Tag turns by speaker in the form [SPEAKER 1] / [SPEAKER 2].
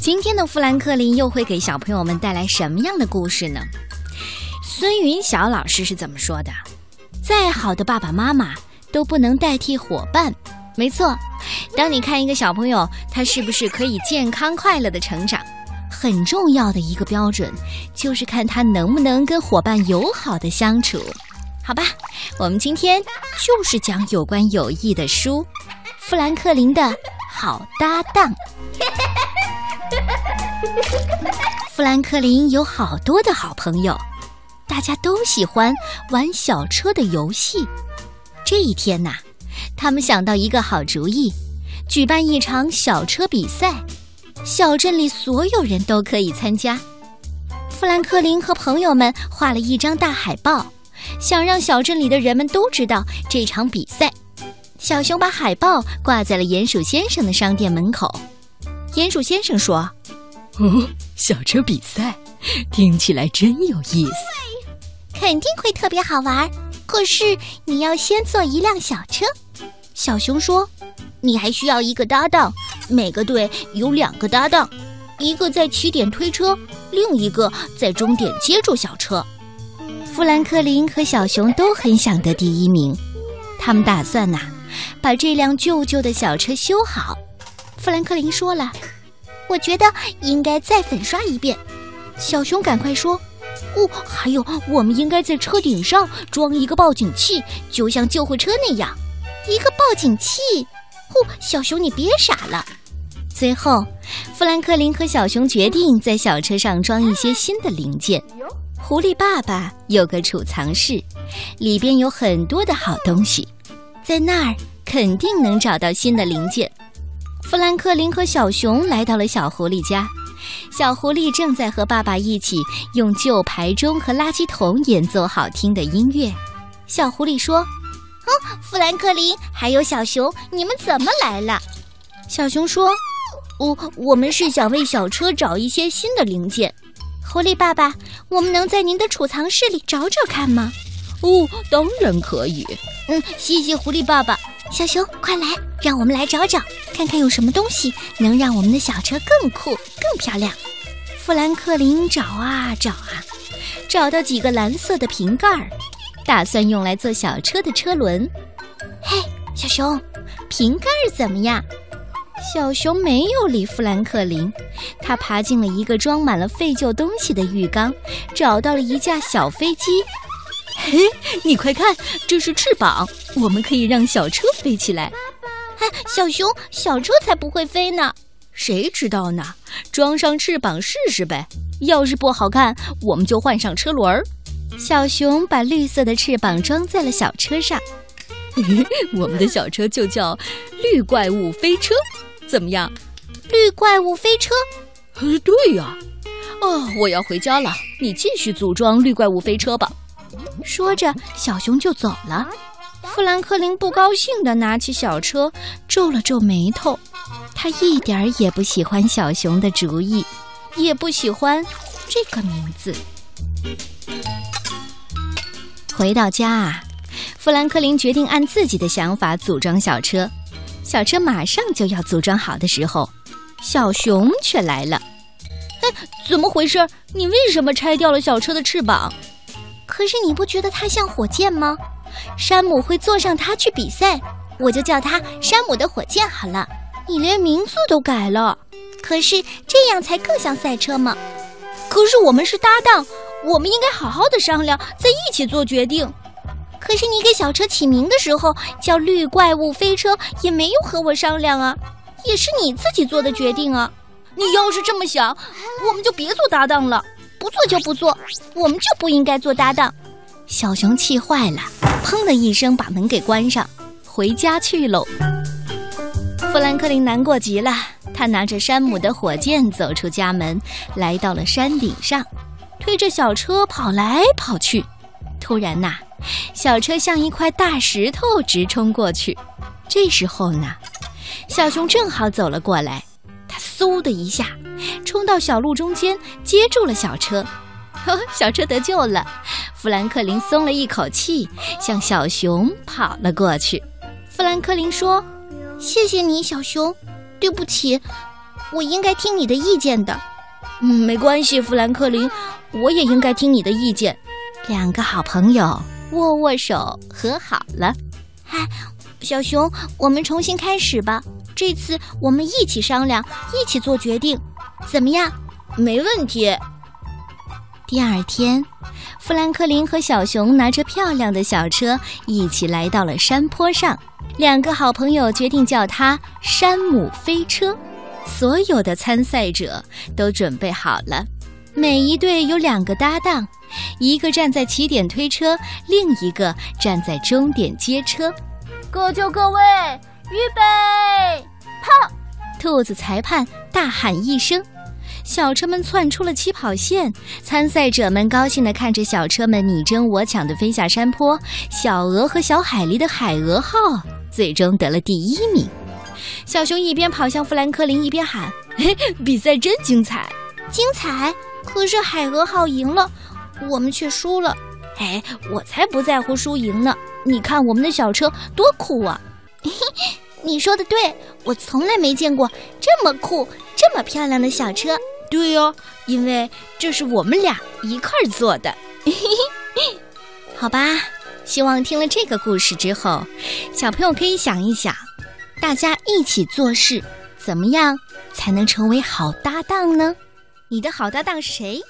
[SPEAKER 1] 今天的富兰克林又会给小朋友们带来什么样的故事呢？孙云晓老师是怎么说的？再好的爸爸妈妈都不能代替伙伴。没错，当你看一个小朋友他是不是可以健康快乐的成长，很重要的一个标准就是看他能不能跟伙伴友好的相处。好吧，我们今天就是讲有关友谊的书，《富兰克林的好搭档》。富兰克林有好多的好朋友，大家都喜欢玩小车的游戏。这一天呐，他们想到一个好主意，举办一场小车比赛，小镇里所有人都可以参加。富兰克林和朋友们画了一张大海报，想让小镇里的人们都知道这场比赛。小熊把海报挂在了鼹鼠先生的商店门口。鼹鼠先生说。
[SPEAKER 2] 哦，小车比赛听起来真有意思，
[SPEAKER 3] 肯定会特别好玩。可是你要先坐一辆小车。
[SPEAKER 1] 小熊说：“
[SPEAKER 3] 你还需要一个搭档，每个队有两个搭档，一个在起点推车，另一个在终点接住小车。”
[SPEAKER 1] 富兰克林和小熊都很想得第一名，他们打算呐，把这辆旧旧的小车修好。富兰克林说了。
[SPEAKER 3] 我觉得应该再粉刷一遍。
[SPEAKER 1] 小熊赶快说：“
[SPEAKER 3] 哦，还有，我们应该在车顶上装一个报警器，就像救护车那样。一个报警器。哦，小熊，你别傻了。”
[SPEAKER 1] 最后，富兰克林和小熊决定在小车上装一些新的零件。狐狸爸爸有个储藏室，里边有很多的好东西，在那儿肯定能找到新的零件。富兰克林和小熊来到了小狐狸家，小狐狸正在和爸爸一起用旧牌钟和垃圾桶演奏好听的音乐。小狐狸说：“
[SPEAKER 3] 哦，富兰克林还有小熊，你们怎么来了？”
[SPEAKER 1] 小熊说：“
[SPEAKER 3] 我我们是想为小车找一些新的零件。”
[SPEAKER 1] 狐狸爸爸，我们能在您的储藏室里找找看吗？
[SPEAKER 2] 哦，当然可以。
[SPEAKER 3] 嗯，谢谢狐狸爸爸。
[SPEAKER 1] 小熊，快来，让我们来找找，看看有什么东西能让我们的小车更酷、更漂亮。富兰克林找啊找啊，找到几个蓝色的瓶盖儿，打算用来做小车的车轮。
[SPEAKER 3] 嘿，小熊，瓶盖怎么样？
[SPEAKER 1] 小熊没有理富兰克林，他爬进了一个装满了废旧东西的浴缸，找到了一架小飞机。
[SPEAKER 2] 嘿，你快看，这是翅膀，我们可以让小车飞起来。
[SPEAKER 3] 哎，小熊，小车才不会飞呢。
[SPEAKER 2] 谁知道呢？装上翅膀试试呗。要是不好看，我们就换上车轮儿。
[SPEAKER 1] 小熊把绿色的翅膀装在了小车上，
[SPEAKER 2] 我们的小车就叫绿怪物飞车，怎么样？
[SPEAKER 3] 绿怪物飞车？
[SPEAKER 2] 呃，对呀。哦，我要回家了，你继续组装绿怪物飞车吧。
[SPEAKER 1] 说着，小熊就走了。富兰克林不高兴地拿起小车，皱了皱眉头。他一点儿也不喜欢小熊的主意，也不喜欢这个名字。回到家啊，富兰克林决定按自己的想法组装小车。小车马上就要组装好的时候，小熊却来了。
[SPEAKER 3] 哎，怎么回事？你为什么拆掉了小车的翅膀？
[SPEAKER 1] 可是你不觉得它像火箭吗？山姆会坐上它去比赛，我就叫它山姆的火箭好了。
[SPEAKER 3] 你连名字都改了，
[SPEAKER 1] 可是这样才更像赛车嘛。
[SPEAKER 3] 可是我们是搭档，我们应该好好的商量，在一起做决定。
[SPEAKER 1] 可是你给小车起名的时候叫绿怪物飞车，也没有和我商量啊，也是你自己做的决定啊。
[SPEAKER 3] 你要是这么想，我们就别做搭档了。
[SPEAKER 1] 不做就不做，我们就不应该做搭档。小熊气坏了，砰的一声把门给关上，回家去喽。富兰克林难过极了，他拿着山姆的火箭走出家门，来到了山顶上，推着小车跑来跑去。突然呐，小车像一块大石头直冲过去。这时候呢，小熊正好走了过来。他嗖的一下，冲到小路中间，接住了小车。呵小车得救了，富兰克林松了一口气，向小熊跑了过去。富兰克林说：“谢谢你，小熊。对不起，
[SPEAKER 3] 我应该听你的意见的。
[SPEAKER 2] 嗯，没关系，富兰克林，我也应该听你的意见。
[SPEAKER 1] 两个好朋友握握手和好了。
[SPEAKER 3] 嗨，小熊，我们重新开始吧。这次我们一起商量，一起做决定，怎么样？
[SPEAKER 2] 没问题。
[SPEAKER 1] 第二天，富兰克林和小熊拿着漂亮的小车一起来到了山坡上。两个好朋友决定叫它“山姆飞车”。所有的参赛者都准备好了，每一队有两个搭档，一个站在起点推车，另一个站在终点接车。
[SPEAKER 2] 各就各位，预备，跑！
[SPEAKER 1] 兔子裁判大喊一声。小车们窜出了起跑线，参赛者们高兴地看着小车们你争我抢地飞下山坡。小鹅和小海狸的海鹅号最终得了第一名。小熊一边跑向富兰克林，一边喊：“
[SPEAKER 2] 嘿，比赛真精彩，
[SPEAKER 3] 精彩！可是海鹅号赢了，我们却输了。
[SPEAKER 2] 哎，我才不在乎输赢呢！你看我们的小车多酷啊！
[SPEAKER 3] 你说的对，我从来没见过这么酷、这么漂亮的小车。
[SPEAKER 2] 对哦，因为这是我们俩一块儿做的。
[SPEAKER 1] 好吧，希望听了这个故事之后，小朋友可以想一想，大家一起做事，怎么样才能成为好搭档呢？你的好搭档是谁？